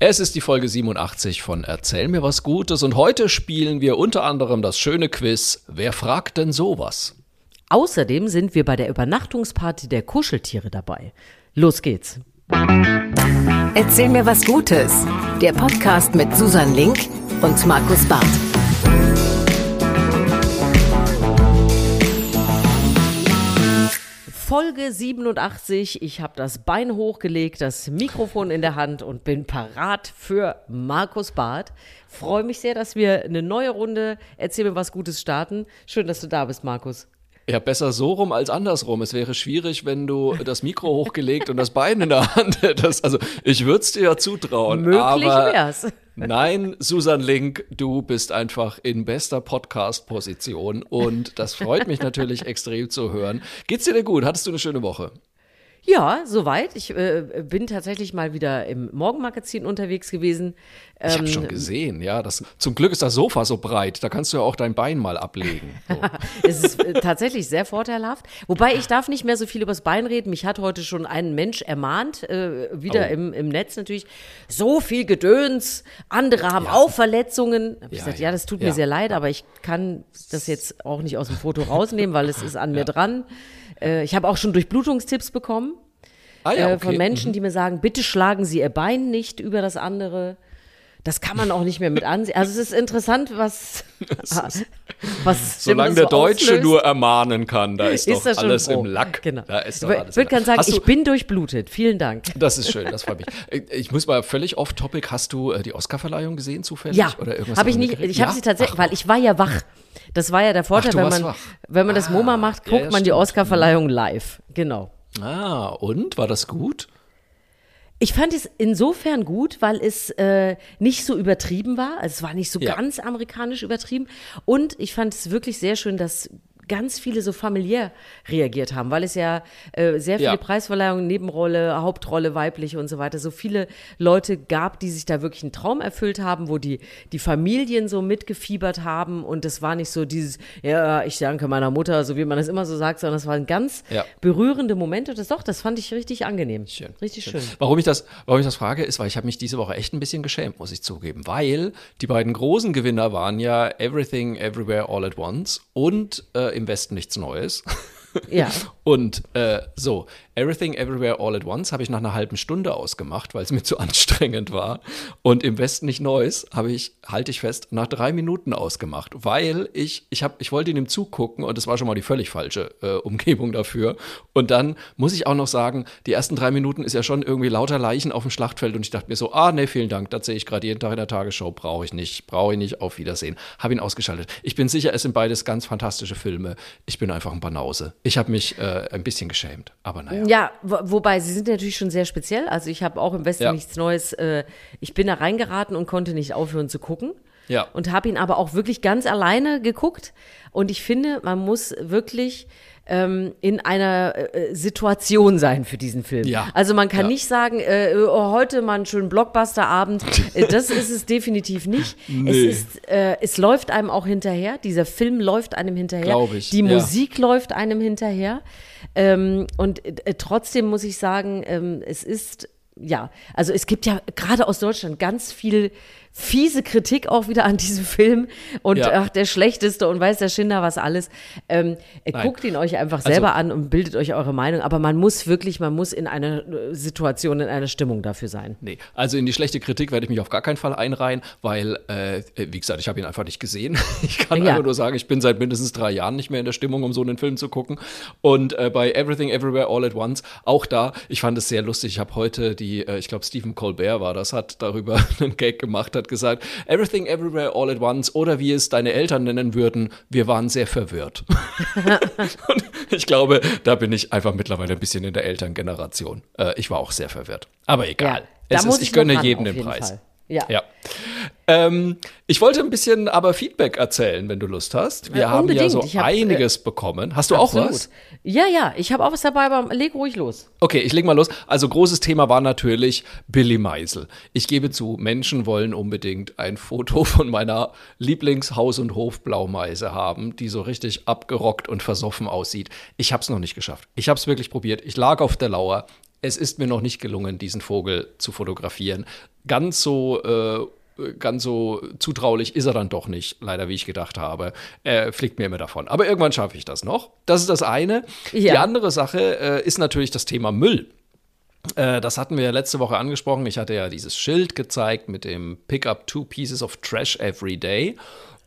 Es ist die Folge 87 von Erzähl mir was Gutes und heute spielen wir unter anderem das schöne Quiz Wer fragt denn sowas? Außerdem sind wir bei der Übernachtungsparty der Kuscheltiere dabei. Los geht's. Erzähl mir was Gutes. Der Podcast mit Susan Link und Markus Barth. Folge 87. Ich habe das Bein hochgelegt, das Mikrofon in der Hand und bin parat für Markus Barth. Freue mich sehr, dass wir eine neue Runde Erzähl mir was Gutes starten. Schön, dass du da bist, Markus. Ja, besser so rum als andersrum. Es wäre schwierig, wenn du das Mikro hochgelegt und das Bein in der Hand hättest. Also ich würde es dir ja zutrauen. Möglich aber wär's. Nein, Susan Link, du bist einfach in bester Podcast-Position und das freut mich natürlich extrem zu hören. Geht's dir denn gut? Hattest du eine schöne Woche? Ja, soweit. Ich äh, bin tatsächlich mal wieder im Morgenmagazin unterwegs gewesen. Ich habe Ähm, schon gesehen, ja. Das, zum Glück ist das Sofa so breit, da kannst du ja auch dein Bein mal ablegen. So. Es ist äh, tatsächlich sehr vorteilhaft. Wobei ich darf nicht mehr so viel übers Bein reden. Mich hat heute schon ein Mensch ermahnt, äh, wieder Oh. im, im Netz natürlich. So viel Gedöns, andere haben auch Verletzungen. Hab ich Ja, gesagt, ja. ja, das tut Ja. mir sehr leid, aber ich kann das jetzt auch nicht aus dem Foto rausnehmen, weil es ist an mir dran. Äh, ich habe auch schon Durchblutungstipps bekommen Ah ja, äh, von okay. Menschen, die mir sagen, bitte schlagen Sie Ihr Bein nicht über das andere. Das kann man auch nicht mehr mit ansehen. Also es ist interessant, was, was Solange der so Deutsche auslöst. nur ermahnen kann, da ist, doch das schon alles froh. im Lack. Genau. Da ist doch ich alles würde im gerne sagen, Hast du, ich bin durchblutet. Vielen Dank. Das ist schön, das freut mich. Ich muss mal völlig off-topic. Hast du äh, die Oscarverleihung gesehen zufällig? Ja, habe ich nicht. Ich habe Ja? sie tatsächlich, Ach, weil ich war ja wach. Das war ja der Vorteil, Ach, du wenn man, wach. wenn man das Ah, MoMA macht, guckt ja, man die stimmt. Oscarverleihung live. Genau. Ah, und? War das gut? Ich fand es insofern gut, weil es äh, nicht so übertrieben war. Also es war nicht so Ja. ganz amerikanisch übertrieben. Und ich fand es wirklich sehr schön, dass ganz viele so familiär reagiert haben, weil es ja äh, sehr viele Ja. Preisverleihungen, Nebenrolle, Hauptrolle, weiblich und so weiter, so viele Leute gab, die sich da wirklich einen Traum erfüllt haben, wo die, die Familien so mitgefiebert haben und es war nicht so dieses, ja, ich danke meiner Mutter, so wie man das immer so sagt, sondern es waren ganz Ja. berührende Momente. Das doch, das fand ich richtig angenehm. Schön. Richtig schön. Warum ich das, warum ich das frage, ist, weil ich habe mich diese Woche echt ein bisschen geschämt, muss ich zugeben, weil die beiden großen Gewinner waren ja Everything Everywhere All at Once und äh, im Westen nichts Neues. Ja. Und äh, so, Everything Everywhere All at Once habe ich nach einer halben Stunde ausgemacht, weil es mir zu anstrengend war. Und im Westen nicht Neues habe ich, halte ich fest, nach drei Minuten ausgemacht, weil ich, ich, hab, ich wollte ihn im Zug gucken und das war schon mal die völlig falsche äh, Umgebung dafür. Und dann muss ich auch noch sagen, die ersten drei Minuten ist ja schon irgendwie lauter Leichen auf dem Schlachtfeld und ich dachte mir so, ah, nee, vielen Dank, das sehe ich gerade jeden Tag in der Tagesschau, brauche ich nicht, brauche ich nicht, auf Wiedersehen. Habe ihn ausgeschaltet. Ich bin sicher, es sind beides ganz fantastische Filme. Ich bin einfach ein Banause. Ich habe mich äh, ein bisschen geschämt, aber naja. Ja, wo, wobei sie sind natürlich schon sehr speziell. Also ich habe auch im Westen Ja. nichts Neues. Äh, ich bin da reingeraten und konnte nicht aufhören zu gucken. Ja. Und habe ihn aber auch wirklich ganz alleine geguckt. Und ich finde, man muss wirklich ähm, in einer äh, Situation sein für diesen Film. Ja. Also man kann Ja. nicht sagen, äh, oh, heute mal einen schönen Blockbuster-Abend. Äh, das ist es definitiv nicht. Nee. Es ist, äh, es läuft einem auch hinterher. Dieser Film läuft einem hinterher. Glaub ich, Die ja. Musik läuft einem hinterher. Ähm, und äh, trotzdem muss ich sagen, ähm, es ist, ja, also es gibt ja gerade aus Deutschland ganz viel fiese Kritik auch wieder an diesem Film und Ja. ach, der schlechteste und weiß der Schinder was alles. Ähm, äh, guckt ihn euch einfach Also- selber an und bildet euch eure Meinung, aber man muss wirklich, man muss in einer äh, Situation, in einer Stimmung dafür sein. Nee, also in die schlechte Kritik werde ich mich auf gar keinen Fall einreihen, weil, äh, wie gesagt, ich habe ihn einfach nicht gesehen. Ich kann Ja. einfach nur sagen, ich bin seit mindestens drei Jahren nicht mehr in der Stimmung, um so einen Film zu gucken. Und äh, bei Everything Everywhere All at Once, auch da, ich fand es sehr lustig. Ich habe heute die, äh, ich glaube, Stephen Colbert war das, hat darüber einen Gag gemacht, hat gesagt, Everything Everywhere All at Once oder wie es deine Eltern nennen würden, wir waren sehr verwirrt. Und ich glaube, da bin ich einfach mittlerweile ein bisschen in der Elterngeneration. Äh, ich war auch sehr verwirrt. Aber egal. da es ist, ich gönne jedem den Preis. Fall. Ja. Ja. Ähm, ich wollte ein bisschen aber Feedback erzählen, wenn du Lust hast. Wir Ja, haben ja so hab, einiges bekommen. Hast du auch Absolut. was? Ja, ja, ich habe auch was dabei, aber leg ruhig los. Okay, ich leg mal los. Also großes Thema war natürlich Billy Meisel. Ich gebe zu, Menschen wollen unbedingt ein Foto von meiner Lieblingshaus- und Hofblaumeise haben, die so richtig abgerockt und versoffen aussieht. Ich habe es noch nicht geschafft. Ich habe es wirklich probiert. Ich lag auf der Lauer. Es ist mir noch nicht gelungen, diesen Vogel zu fotografieren. Ganz so äh, ganz so zutraulich ist er dann doch nicht, leider wie ich gedacht habe. Er fliegt mir immer davon. Aber irgendwann schaffe ich das noch. Das ist das eine. Ja. Die andere Sache äh, ist natürlich das Thema Müll. Äh, das hatten wir ja letzte Woche angesprochen. Ich hatte ja dieses Schild gezeigt mit dem Pick up two pieces of trash every day.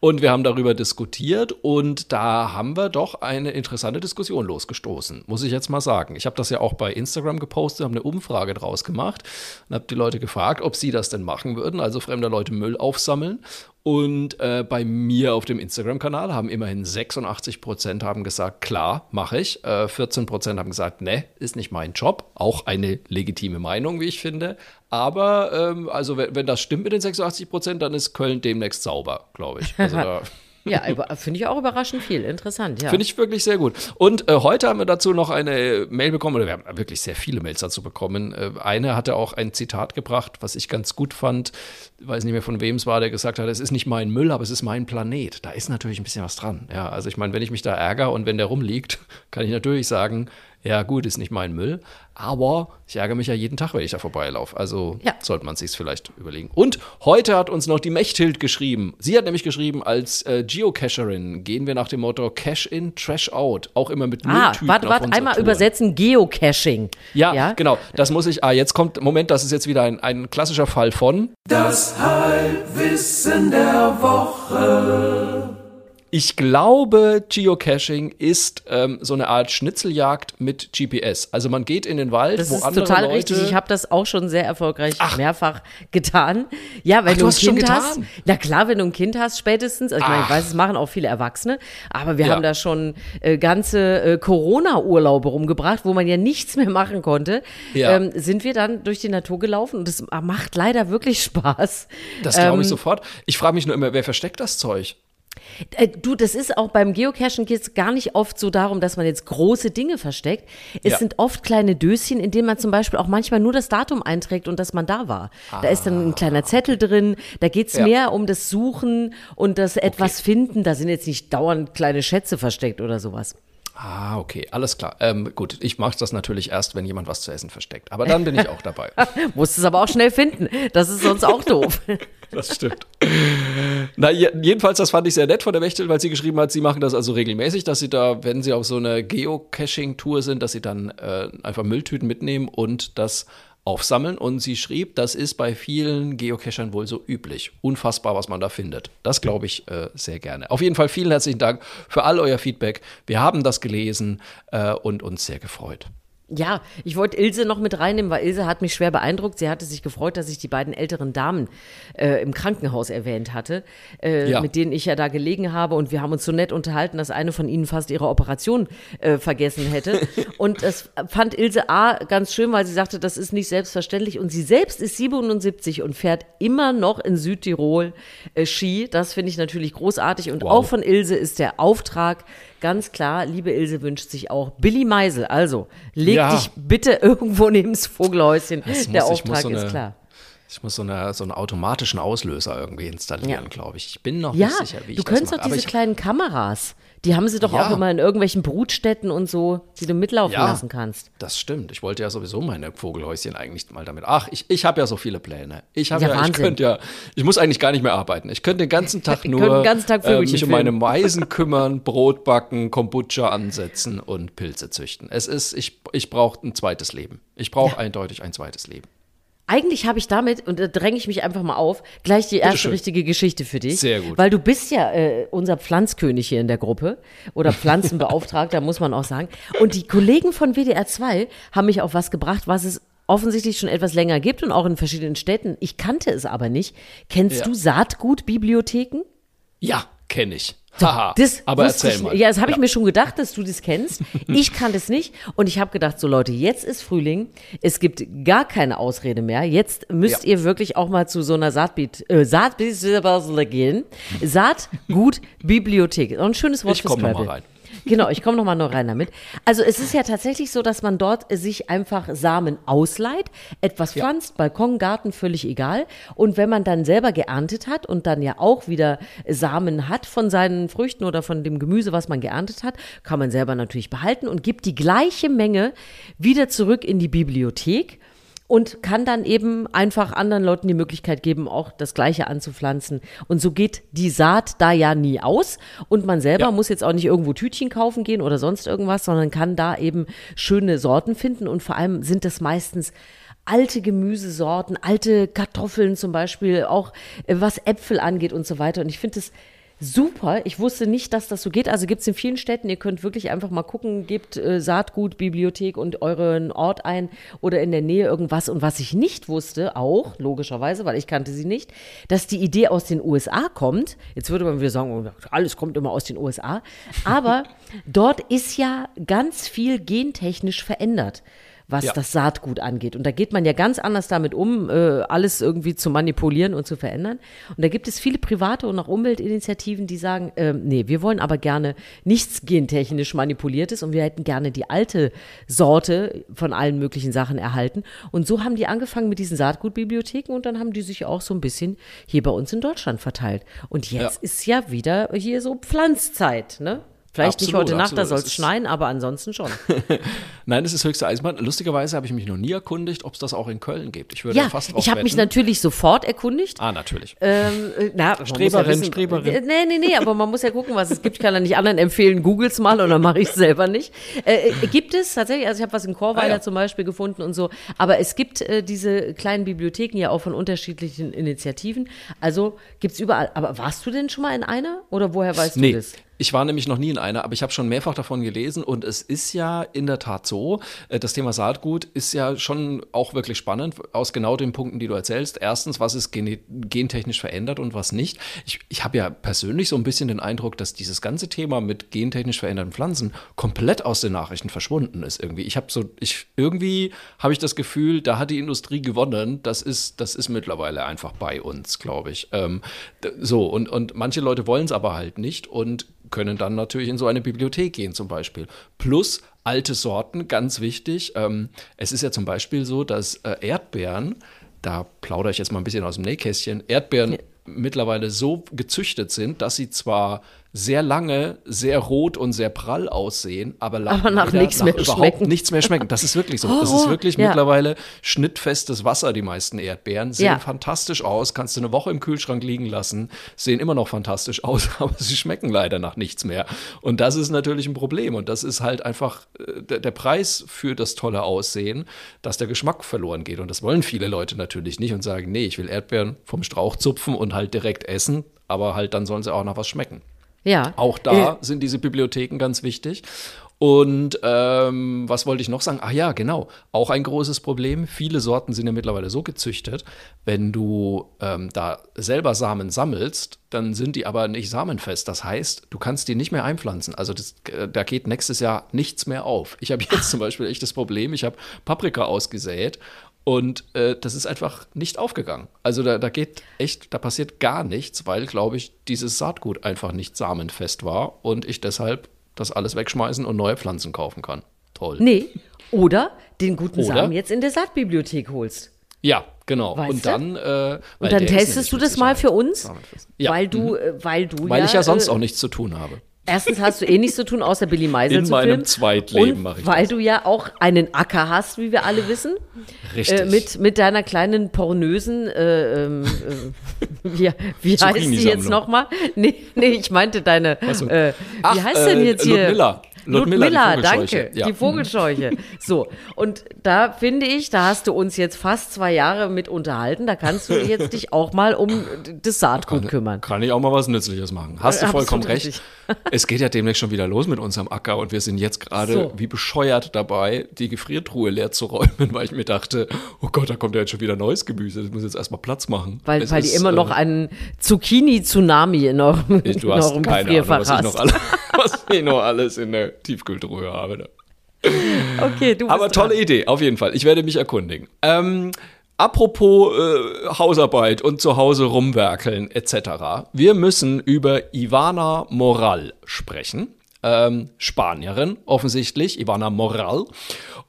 Und wir haben darüber diskutiert und da haben wir doch eine interessante Diskussion losgestoßen, muss ich jetzt mal sagen. Ich habe das ja auch bei Instagram gepostet, habe eine Umfrage draus gemacht und habe die Leute gefragt, ob sie das denn machen würden, also fremde Leute Müll aufsammeln. Und äh, bei mir auf dem Instagram-Kanal haben immerhin 86 Prozent haben gesagt, klar, mache ich. Äh, 14 Prozent haben gesagt, ne, ist nicht mein Job. Auch eine legitime Meinung, wie ich finde. Aber ähm, also wenn, wenn das stimmt mit den 86 Prozent, dann ist Köln demnächst sauber, glaube ich. Also da Ja, finde ich auch überraschend viel. Interessant, ja. Finde ich wirklich sehr gut. Und äh, heute haben wir dazu noch eine Mail bekommen, oder wir haben wirklich sehr viele Mails dazu bekommen. Äh, eine hatte auch ein Zitat gebracht, was ich ganz gut fand. Ich weiß nicht mehr von wem es war, der gesagt hat, es ist nicht mein Müll, aber es ist mein Planet. Da ist natürlich ein bisschen was dran. Ja, also ich meine, wenn ich mich da ärgere und wenn der rumliegt, kann ich natürlich sagen, ja gut, ist nicht mein Müll, aber ich ärgere mich ja jeden Tag, wenn ich da vorbeilaufe. Also Ja. sollte man sich vielleicht überlegen. Und heute hat uns noch die Mechthild geschrieben. Sie hat nämlich geschrieben, als äh, Geocacherin gehen wir nach dem Motto Cash in, Trash out. Auch immer mit Ah, Mülltüten warte, warte, einmal Tour. übersetzen, Geocaching. Ja, genau. Das muss ich. Ah, jetzt kommt, Moment, das ist jetzt wieder ein, ein klassischer Fall von. Ich glaube, Geocaching ist ähm, so eine Art Schnitzeljagd mit GPS. Also man geht in den Wald, Das wo ist andere total Leute richtig. Ich habe das auch schon sehr erfolgreich mehrfach getan. Ja, wenn Ach, du du ein hast es schon Kind hast. Na klar, wenn du ein Kind hast, spätestens. Also ich meine, ich Ach. weiß, es machen auch viele Erwachsene. Aber wir Ja. haben da schon äh, ganze äh, Corona-Urlaube rumgebracht, wo man ja nichts mehr machen konnte. Ja. Ähm, sind wir dann durch die Natur gelaufen und es macht leider wirklich Spaß. Das glaube Ähm, ich sofort. Ich frage mich nur immer, wer versteckt das Zeug? Äh, Du, das ist auch beim Geocachen geht es gar nicht oft so darum, dass man jetzt große Dinge versteckt. Es Ja. sind oft kleine Döschen, in denen man zum Beispiel auch manchmal nur das Datum einträgt und dass man da war. Da ist dann ein kleiner Zettel drin. Da geht's Ja. mehr um das Suchen und das etwas finden. Da sind jetzt nicht dauernd kleine Schätze versteckt oder sowas. Ah, okay, alles klar. Ähm, gut, ich mache das natürlich erst, wenn jemand was zu essen versteckt. Aber dann bin ich auch dabei. Musst es aber auch schnell finden. Das ist sonst auch doof. Das stimmt. Na, je- jedenfalls, das fand ich sehr nett von der Wächtel, weil sie geschrieben hat, sie machen das also regelmäßig, dass sie da, wenn sie auf so einer Geocaching-Tour sind, dass sie dann äh, einfach Mülltüten mitnehmen und das aufsammeln. Und sie schrieb, das ist bei vielen Geocachern wohl so üblich. Unfassbar, was man da findet. Das glaube ich äh, sehr gerne. Auf jeden Fall vielen herzlichen Dank für all euer Feedback. Wir haben das gelesen äh, und uns sehr gefreut. Ja, ich wollte Ilse noch mit reinnehmen, weil Ilse hat mich schwer beeindruckt. Sie hatte sich gefreut, dass ich die beiden älteren Damen äh, im Krankenhaus erwähnt hatte, äh, Ja. mit denen ich ja da gelegen habe. Und wir haben uns so nett unterhalten, dass eine von ihnen fast ihre Operation äh, vergessen hätte. und das fand Ilse A. ganz schön, weil sie sagte, das ist nicht selbstverständlich. Und sie selbst ist 77 und fährt immer noch in Südtirol äh, Ski. Das finde ich natürlich großartig. Und Wow. auch von Ilse ist der Auftrag ganz klar, liebe Ilse wünscht sich auch Billy Meisel. Also, leg Ja. dich bitte irgendwo neben das Vogelhäuschen. Das Der muss- muss Auftrag so ist klar. Ich muss so, eine, so einen automatischen Auslöser irgendwie installieren, Ja. glaube ich. Ich bin noch Ja, nicht sicher, wie ich du das könntest mache. doch Aber diese ich, kleinen Kameras, die haben sie doch Ja. auch immer in irgendwelchen Brutstätten und so, die du mitlaufen lassen kannst. Das stimmt. Ich wollte ja sowieso meine Vogelhäuschen eigentlich mal damit. Ach, ich, ich habe ja so viele Pläne. Ich habe Ja, ja, ich Wahnsinn. könnte ja, ich muss eigentlich gar nicht mehr arbeiten. Ich könnte den ganzen Tag nur den ganzen Tag äh, mich um meine Meisen kümmern, Brot backen, Kombucha ansetzen und Pilze züchten. Es ist, ich, ich brauche ein zweites Leben. Ich brauche eindeutig ein zweites Leben. Eigentlich habe ich damit, und da dränge ich mich einfach mal auf, gleich die erste schön. richtige Geschichte für dich. Sehr gut. Weil du bist ja äh, unser Pflanzkönig hier in der Gruppe oder Pflanzenbeauftragter, muss man auch sagen. Und die Kollegen von WDR 2 haben mich auf was gebracht, was es offensichtlich schon etwas länger gibt und auch in verschiedenen Städten. Ich kannte es aber nicht. Kennst Ja. du Saatgutbibliotheken? Ja, kenne ich. Haha. Das Aber erzähl ich, mal. Ja, das habe ich mir schon gedacht, dass du das kennst. Ich kannte es nicht und ich habe gedacht, so Leute, jetzt ist Frühling, es gibt gar keine Ausrede mehr. Jetzt müsst Ja. ihr wirklich auch mal zu so einer Saatbiet, äh, Saatbiet gehen. Saatgut Bibliothek. Auch ein schönes Wort Ich fürs komme noch mal rein. Genau, ich komme nochmal noch rein damit. Also es ist ja tatsächlich so, dass man dort sich einfach Samen ausleiht, etwas Ja. pflanzt, Balkon, Garten, völlig egal. Und wenn man dann selber geerntet hat und dann ja auch wieder Samen hat von seinen Früchten oder von dem Gemüse, was man geerntet hat, kann man selber natürlich behalten und gibt die gleiche Menge wieder zurück in die Bibliothek und kann dann eben einfach anderen Leuten die Möglichkeit geben, auch das Gleiche anzupflanzen. Und so geht die Saat da ja nie aus. Und man selber Ja. muss jetzt auch nicht irgendwo Tütchen kaufen gehen oder sonst irgendwas, sondern kann da eben schöne Sorten finden. Und vor allem sind das meistens alte Gemüsesorten, alte Kartoffeln zum Beispiel, auch äh, was Äpfel angeht und so weiter. Und ich finde es super. Ich wusste nicht, dass das so geht. Also gibt es in vielen Städten. Ihr könnt wirklich einfach mal gucken, gebt äh, Saatgut, Bibliothek und euren Ort ein oder in der Nähe irgendwas. Und was ich nicht wusste, auch logischerweise, weil ich kannte sie nicht, dass die Idee aus den USA kommt. Jetzt würde man wieder sagen, alles kommt immer aus den USA. Aber dort ist ja ganz viel gentechnisch verändert was Ja. das Saatgut angeht. Und da geht man ja ganz anders damit um, äh, alles irgendwie zu manipulieren und zu verändern. Und da gibt es viele private und auch Umweltinitiativen, die sagen, ähm, nee, wir wollen aber gerne nichts gentechnisch manipuliertes und wir hätten gerne die alte Sorte von allen möglichen Sachen erhalten. Und so haben die angefangen mit diesen Saatgutbibliotheken und dann haben die sich auch so ein bisschen hier bei uns in Deutschland verteilt. Und jetzt Ja. ist ja wieder hier so Pflanzzeit, ne? Vielleicht nicht Absolut, heute Nacht, da absolut. soll Es es schneien, aber ansonsten schon. Nein, das ist höchste Eisenbahn. Lustigerweise habe ich mich noch nie erkundigt, ob es das auch in Köln gibt. Ich würde Ja, fast ich habe mich natürlich sofort erkundigt. Ah, natürlich. Ähm, äh, na, Streberin, ja wissen, Streberin. äh, Nee, nee, nee, aber man muss ja gucken, was es gibt. Ich kann ja nicht anderen empfehlen, googles mal und dann mache ich es selber nicht. Äh, äh, gibt es tatsächlich, also ich habe was in Chorweiler Ah, ja. zum Beispiel gefunden und so, aber es gibt äh, diese kleinen Bibliotheken ja auch von unterschiedlichen Initiativen. Also gibt es überall. Aber warst du denn schon mal in einer? Oder woher weißt du Nee, das? Ich war nämlich noch nie in einer, aber ich habe schon mehrfach davon gelesen und es ist ja in der Tat so, äh, das Thema Saatgut ist ja schon auch wirklich spannend aus genau den Punkten, die du erzählst. Erstens, was ist gentechnisch verändert und was nicht. Ich, ich habe ja persönlich so ein bisschen den Eindruck, dass dieses ganze Thema mit gentechnisch veränderten Pflanzen komplett aus den Nachrichten verschwunden ist irgendwie. Ich habe so, ich irgendwie habe ich das Gefühl, da hat die Industrie gewonnen. Das ist, das ist mittlerweile einfach bei uns, glaube ich. Ähm, so und und manche Leute wollen es aber halt nicht und können dann natürlich in so eine Bibliothek gehen zum Beispiel. Plus alte Sorten, ganz wichtig. Ähm, es ist ja zum Beispiel so, dass äh, Erdbeeren, da plaudere ich jetzt mal ein bisschen aus dem Nähkästchen, Erdbeeren mittlerweile so gezüchtet sind, dass sie zwar sehr lange, sehr rot und sehr prall aussehen, aber, Aber nach nichts mehr überhaupt schmecken. nichts mehr schmecken. Das ist wirklich so. Das ist wirklich Ja. mittlerweile schnittfestes Wasser, die meisten Erdbeeren. Sehen Ja. fantastisch aus, kannst du eine Woche im Kühlschrank liegen lassen, sehen immer noch fantastisch aus, aber sie schmecken leider nach nichts mehr. Und das ist natürlich ein Problem. Und das ist halt einfach äh, der, der Preis für das tolle Aussehen, dass der Geschmack verloren geht. Und das wollen viele Leute natürlich nicht und sagen, nee, ich will Erdbeeren vom Strauch zupfen und halt direkt essen, aber halt dann sollen sie auch nach was schmecken. Ja. Auch da sind diese Bibliotheken ganz wichtig. Und ähm, was wollte ich noch sagen? Ach ja, genau. Auch ein großes Problem. Viele Sorten sind ja mittlerweile so gezüchtet, wenn du ähm, da selber Samen sammelst, dann sind die aber nicht samenfest. Das heißt, du kannst die nicht mehr einpflanzen. Also das, äh, da geht nächstes Jahr nichts mehr auf. Ich habe jetzt zum Beispiel echt das Problem, ich habe Paprika ausgesät und äh, das ist einfach nicht aufgegangen. Also da, da geht echt, da passiert gar nichts, weil, glaube ich, dieses Saatgut einfach nicht samenfest war und ich deshalb das alles wegschmeißen und neue Pflanzen kaufen kann. Toll. Nee. Oder den guten Oder? Samen jetzt in der Saatbibliothek holst. Ja, genau. Weißt und dann, äh, Und dann testest du das mal für uns. Ja, weil du, äh, weil du weil ja, ich ja sonst äh, auch nichts zu tun habe. Erstens hast du eh nichts zu tun, außer Billy Meiser In zu meinem filmen. Zweitleben und mache ich weil das. du ja auch einen Acker hast, wie wir alle wissen. Richtig. Äh, mit, mit deiner kleinen pornösen, äh, ähm, äh, wie, wie heißt die jetzt nochmal? Nee, nee, ich meinte deine, so. äh, wie Ach, heißt denn äh, jetzt hier? Ludmilla. Ludmilla, die Ludmilla, Vogelscheuche. danke, Ja. die Vogelscheuche. So, und da finde ich, da hast du uns jetzt fast zwei Jahre mit unterhalten, da kannst du jetzt dich auch mal um das Saatgut kümmern. Kann ich auch mal was Nützliches machen. Hast du Äh, vollkommen absolut recht. richtig. Es geht ja demnächst schon wieder los mit unserem Acker und wir sind jetzt gerade So. wie bescheuert dabei, die Gefriertruhe leer zu räumen, weil ich mir dachte, oh Gott, da kommt ja jetzt schon wieder neues Gemüse. Das muss jetzt erstmal Platz machen. Weil, Es weil die ist, immer äh, noch einen Zucchini-Tsunami in eurem, ich- Du in hast eurem keine Ahnung, Gefrierfach was ich, hast. noch alle, was ich noch alles in der Tiefkühltruhe habe. Ne? Okay, du bist Aber tolle dran. Idee, auf jeden Fall. Ich werde mich erkundigen. Ähm, apropos äh, Hausarbeit und zu Hause rumwerkeln etc. Wir müssen über Ivana Moral sprechen. ähm, Spanierin, offensichtlich, Ivana Moral.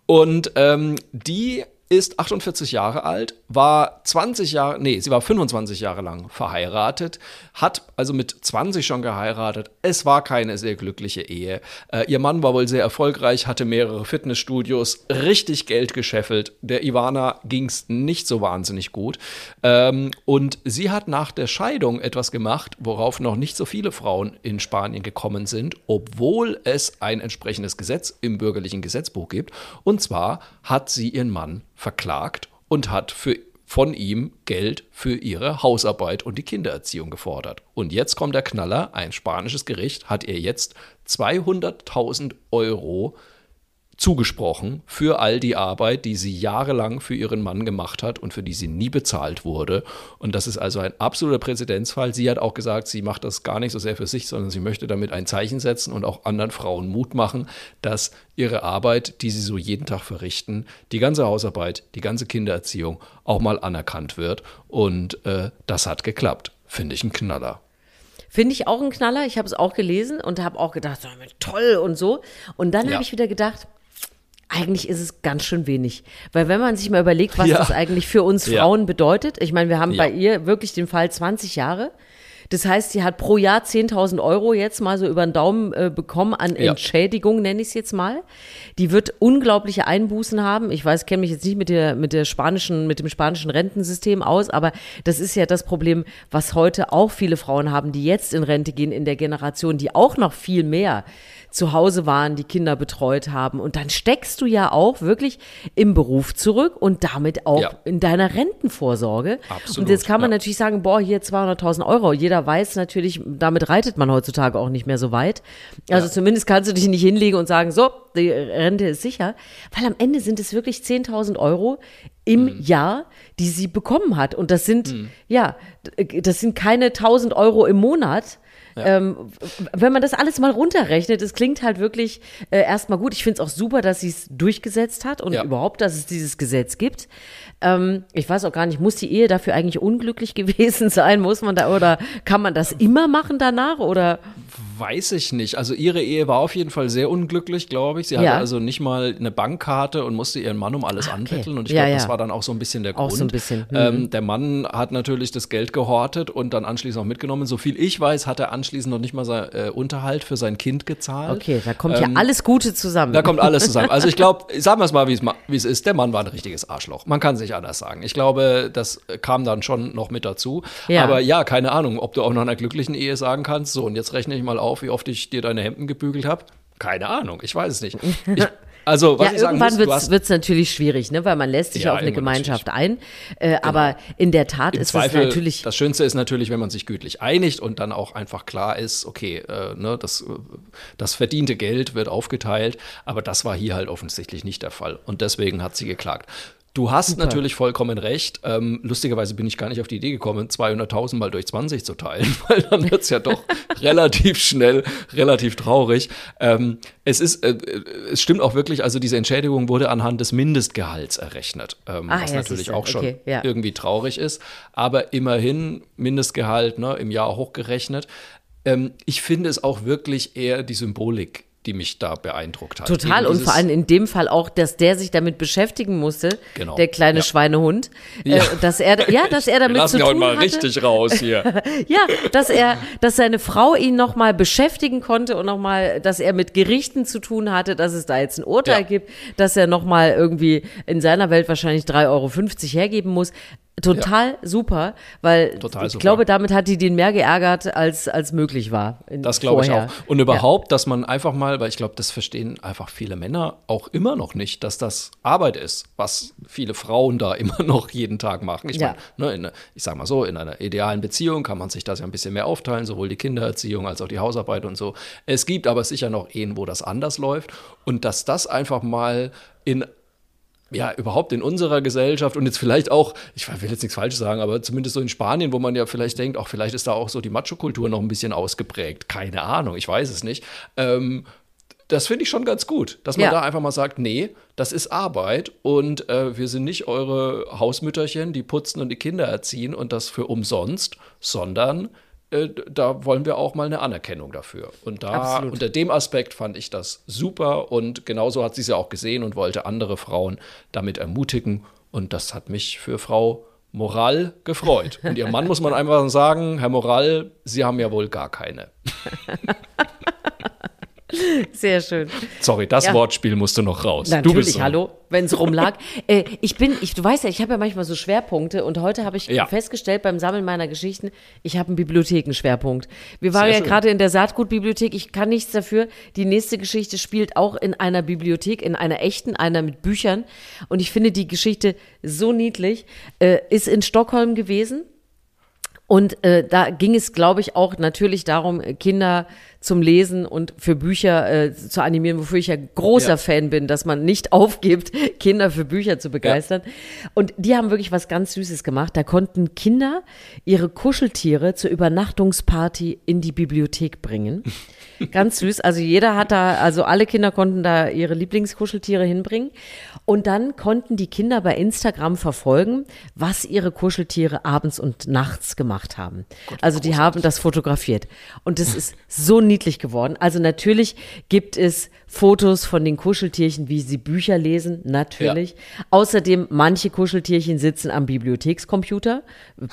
Und ähm, die ist 48 Jahre alt, war 20 Jahre, nee, sie war 25 Jahre lang verheiratet, hat also mit 20 schon geheiratet. Es war keine sehr glückliche Ehe. Äh, ihr Mann war wohl sehr erfolgreich, hatte mehrere Fitnessstudios, richtig Geld gescheffelt. Der Ivana ging es nicht so wahnsinnig gut. Ähm, und sie hat nach der Scheidung etwas gemacht, worauf noch nicht so viele Frauen in Spanien gekommen sind, obwohl es ein entsprechendes Gesetz im bürgerlichen Gesetzbuch gibt. Und zwar hat sie ihren Mann verklagt und hat für, von ihm Geld für ihre Hausarbeit und die Kindererziehung gefordert. Und jetzt kommt der Knaller, ein spanisches Gericht hat ihr jetzt 200.000 Euro zugesprochen für all die Arbeit, die sie jahrelang für ihren Mann gemacht hat und für die sie nie bezahlt wurde. Und das ist also ein absoluter Präzedenzfall. Sie hat auch gesagt, sie macht das gar nicht so sehr für sich, sondern sie möchte damit ein Zeichen setzen und auch anderen Frauen Mut machen, dass ihre Arbeit, die sie so jeden Tag verrichten, die ganze Hausarbeit, die ganze Kindererziehung auch mal anerkannt wird. Und äh, das hat geklappt. Finde ich ein Knaller. Finde ich auch ein Knaller. Ich habe es auch gelesen und habe auch gedacht, toll und so. Und dann ja. habe ich wieder gedacht, eigentlich ist es ganz schön wenig. Weil wenn man sich mal überlegt, was ja. das eigentlich für uns Frauen ja. bedeutet, ich meine, wir haben ja. bei ihr wirklich den Fall 20 Jahre. Das heißt, sie hat pro Jahr 10.000 Euro jetzt mal so über den Daumen äh, bekommen an Entschädigung, nenne ich es jetzt mal. Die wird unglaubliche Einbußen haben. Ich weiß, kenne mich jetzt nicht mit der, mit der spanischen, mit dem spanischen Rentensystem aus, aber das ist ja das Problem, was heute auch viele Frauen haben, die jetzt in Rente gehen in der Generation, die auch noch viel mehr zu Hause waren, die Kinder betreut haben. Und dann steckst du ja auch wirklich im Beruf zurück und damit auch ja. in deiner Rentenvorsorge. Absolut, und jetzt kann man ja. natürlich sagen, boah, hier 200.000 Euro. Jeder weiß natürlich, damit reitet man heutzutage auch nicht mehr so weit. Also ja. zumindest kannst du dich nicht hinlegen und sagen, so, die Rente ist sicher. Weil am Ende sind es wirklich 10.000 Euro im mhm. Jahr, die sie bekommen hat. Und das sind, mhm. ja, das sind keine 1000 Euro im Monat, ähm, wenn man das alles mal runterrechnet, es klingt halt wirklich äh, erstmal gut. Ich finde es auch super, dass sie es durchgesetzt hat und ja. überhaupt, dass es dieses Gesetz gibt. Ähm, ich weiß auch gar nicht, muss die Ehe dafür eigentlich unglücklich gewesen sein? Muss man da oder kann man das immer machen danach oder? Weiß ich nicht. Also ihre Ehe war auf jeden Fall sehr unglücklich, glaube ich. Sie hatte also nicht mal eine Bankkarte und musste ihren Mann um alles ah, okay. anbetteln. Und ich ja, glaube, das war dann auch so ein bisschen der Grund. Auch so ein bisschen. Ähm, mhm. der Mann hat natürlich das Geld gehortet und dann anschließend auch mitgenommen. So viel ich weiß, hat er anschließend noch nicht mal sein äh, Unterhalt für sein Kind gezahlt. Okay, da kommt ähm, ja alles Gute zusammen. Da kommt alles zusammen. Also ich glaube, sagen wir es mal, wie es ist. Der Mann war ein richtiges Arschloch. Man kann sich anders sagen. Ich glaube, das kam dann schon noch mit dazu. Ja. Aber ja, keine Ahnung, ob du auch noch einer glücklichen Ehe sagen kannst. So, und jetzt rechne ich mal auf, wie oft ich dir deine Hemden gebügelt habe? Keine Ahnung, ich weiß es nicht. Ich, also, was ja, ich sagen irgendwann wird es natürlich schwierig, ne? weil man lässt sich ja, auf eine Gemeinschaft ein. Äh, genau. Aber in der Tat Im ist Zweifel, es natürlich. Das Schönste ist natürlich, wenn man sich gütlich einigt und dann auch einfach klar ist, okay, äh, ne, das, das verdiente Geld wird aufgeteilt. Aber das war hier halt offensichtlich nicht der Fall. Und deswegen hat sie geklagt. Du hast Super. natürlich vollkommen recht. Ähm, lustigerweise bin ich gar nicht auf die Idee gekommen, 200.000 mal durch 20 zu teilen, weil dann wird es ja doch relativ schnell, relativ traurig. Ähm, es ist, äh, es stimmt auch wirklich, also diese Entschädigung wurde anhand des Mindestgehalts errechnet, ähm, ah, was ja, natürlich auch schon okay, ja. irgendwie traurig ist. Aber immerhin Mindestgehalt ne, im Jahr hochgerechnet. Ähm, ich finde es auch wirklich eher die Symbolik die mich da beeindruckt hat. Total und vor allem in dem Fall auch, dass der sich damit beschäftigen musste, genau. der kleine ja. Schweinehund, ja. Äh, dass er ja, dass er damit zu tun heute mal richtig raus hier. ja, dass er, dass seine Frau ihn noch mal beschäftigen konnte und noch mal, dass er mit Gerichten zu tun hatte, dass es da jetzt ein Urteil ja. gibt, dass er noch mal irgendwie in seiner Welt wahrscheinlich 3,50 Euro hergeben muss. Total ja. super, weil Total ich super. glaube, damit hat die den mehr geärgert, als, als möglich war. das glaube ich auch. Und überhaupt, ja. dass man einfach mal, weil ich glaube, das verstehen einfach viele Männer auch immer noch nicht, dass das Arbeit ist, was viele Frauen da immer noch jeden Tag machen. Ich ja. meine, ne, ich sag mal so, in einer idealen Beziehung kann man sich das ja ein bisschen mehr aufteilen, sowohl die Kindererziehung als auch die Hausarbeit und so. Es gibt aber sicher noch Ehen, wo das anders läuft. Und dass das einfach mal in ja, überhaupt in unserer Gesellschaft und jetzt vielleicht auch, ich will jetzt nichts Falsches sagen, aber zumindest so in Spanien, wo man ja vielleicht denkt, auch vielleicht ist da auch so die Macho-Kultur noch ein bisschen ausgeprägt. Keine Ahnung, ich weiß es nicht. Ähm, das finde ich schon ganz gut, dass man ja. da einfach mal sagt, nee, das ist Arbeit und äh, wir sind nicht eure Hausmütterchen, die putzen und die Kinder erziehen und das für umsonst, sondern äh, da wollen wir auch mal eine Anerkennung dafür. Und da Absolut. unter dem Aspekt fand ich das super und genauso hat sie es ja auch gesehen und wollte andere Frauen damit ermutigen. Und das hat mich für Frau Moral gefreut. Und ihr Mann muss man einfach sagen, Herr Moral, Sie haben ja wohl gar keine. Sehr schön. Sorry, das Ja. Wortspiel musste noch raus. du Natürlich, bist dran. hallo, wenn es rumlag. äh, ich bin, ich, du weißt ja, ich habe ja manchmal so Schwerpunkte und heute habe ich Ja. festgestellt beim Sammeln meiner Geschichten, ich habe einen Bibliothekenschwerpunkt. Wir waren Sehr ja gerade in der Saatgutbibliothek, ich kann nichts dafür. Die nächste Geschichte spielt auch in einer Bibliothek, in einer echten, einer mit Büchern. Und ich finde die Geschichte so niedlich. Äh, ist in Stockholm gewesen. Und äh, da ging es, glaube ich, auch natürlich darum, äh, Kinder zum Lesen und für Bücher äh, zu animieren, wofür ich ja großer Ja. Fan bin, dass man nicht aufgibt, Kinder für Bücher zu begeistern. Und die haben wirklich was ganz Süßes gemacht. Da konnten Kinder ihre Kuscheltiere zur Übernachtungsparty in die Bibliothek bringen. Ganz süß. Also jeder hat da, also alle Kinder konnten da ihre Lieblingskuscheltiere hinbringen. Und dann konnten die Kinder bei Instagram verfolgen, was ihre Kuscheltiere abends und nachts gemacht haben. also die haben das fotografiert. Und das ist so niedlich geworden. Also natürlich gibt es Fotos von den Kuscheltierchen, wie sie Bücher lesen, natürlich. Außerdem, manche Kuscheltierchen sitzen am Bibliothekscomputer,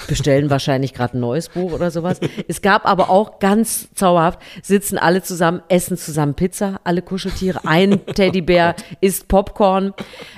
bestellen wahrscheinlich gerade ein neues Buch oder sowas. Es gab aber auch ganz zauberhaft, sitzen alle zusammen, essen zusammen Pizza, alle Kuscheltiere, ein Teddybär isst Popcorn.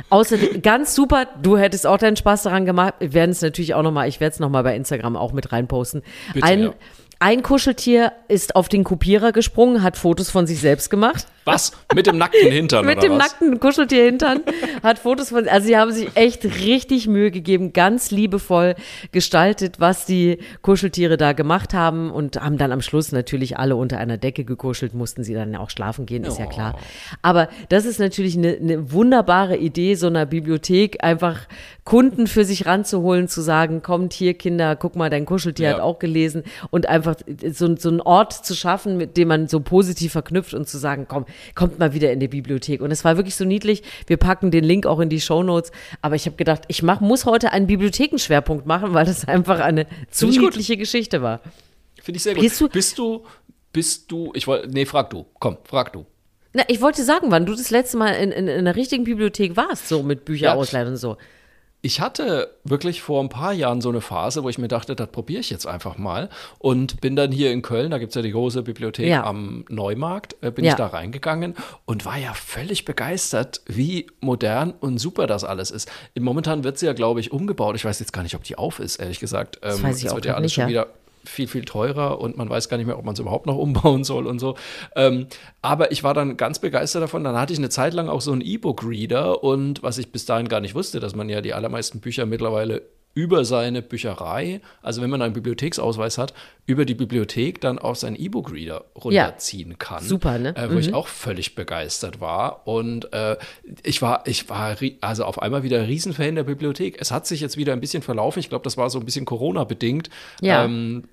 Außerdem, ganz super, du hättest auch deinen Spaß daran gemacht. Wir werden es natürlich auch nochmal, ich werde es nochmal bei Instagram auch mit reinposten. Bitte, ein, ja. ein Kuscheltier ist auf den Kopierer gesprungen, hat Fotos von sich selbst gemacht. Was? Mit dem nackten Hintern Mit dem was? nackten Kuscheltier hintern, hat Fotos von, also sie haben sich echt richtig Mühe gegeben, ganz liebevoll gestaltet, was die Kuscheltiere da gemacht haben und haben dann am Schluss natürlich alle unter einer Decke gekuschelt, mussten sie dann auch schlafen gehen, ist ja klar. Aber das ist natürlich eine, eine wunderbare Idee, so einer Bibliothek einfach Kunden für sich ranzuholen, zu sagen, kommt hier Kinder, guck mal, dein Kuscheltier Ja. hat auch gelesen und einfach so, so einen Ort zu schaffen, mit dem man so positiv verknüpft und zu sagen, komm, kommt mal wieder in die Bibliothek. Und es war wirklich so niedlich. Wir packen den Link auch in die Shownotes. Aber ich habe gedacht, ich mach, muss heute einen Bibliothekenschwerpunkt machen, weil das einfach eine zu niedliche Geschichte war. Finde ich sehr gut. Gehst du- bist du, bist du, ich wollte, nee, frag du. Komm, frag du. Na, ich wollte sagen, wann du das letzte Mal in, in, in einer richtigen Bibliothek warst, so mit Bücher Ja. ausleihen und so. Ich hatte wirklich vor ein paar Jahren so eine Phase, wo ich mir dachte, das probiere ich jetzt einfach mal. Und bin dann hier in Köln, da gibt es ja die große Bibliothek Ja. am Neumarkt, äh, bin Ja. ich da reingegangen und war ja völlig begeistert, wie modern und super das alles ist. Momentan wird sie ja, glaube ich, umgebaut. Ich weiß jetzt gar nicht, ob die auf ist, ehrlich gesagt. Ähm, weiß ich auch wird ja alles nicht, schon wieder viel, viel teurer und man weiß gar nicht mehr, ob man es überhaupt noch umbauen soll und so. Ähm, aber ich war dann ganz begeistert davon. Dann hatte ich eine Zeit lang auch so einen E-Book-Reader und was ich bis dahin gar nicht wusste, dass man ja die allermeisten Bücher mittlerweile über seine Bücherei, also wenn man einen Bibliotheksausweis hat, über die Bibliothek dann auch seinen E-Book-Reader runterziehen kann. Super, ne? Äh, wo ich auch völlig begeistert war. Und äh, ich war, ich war also auf einmal wieder Riesenfan der Bibliothek. Es hat sich jetzt wieder ein bisschen verlaufen. Ich glaube, das war so ein bisschen Corona-bedingt. Ja. Ähm,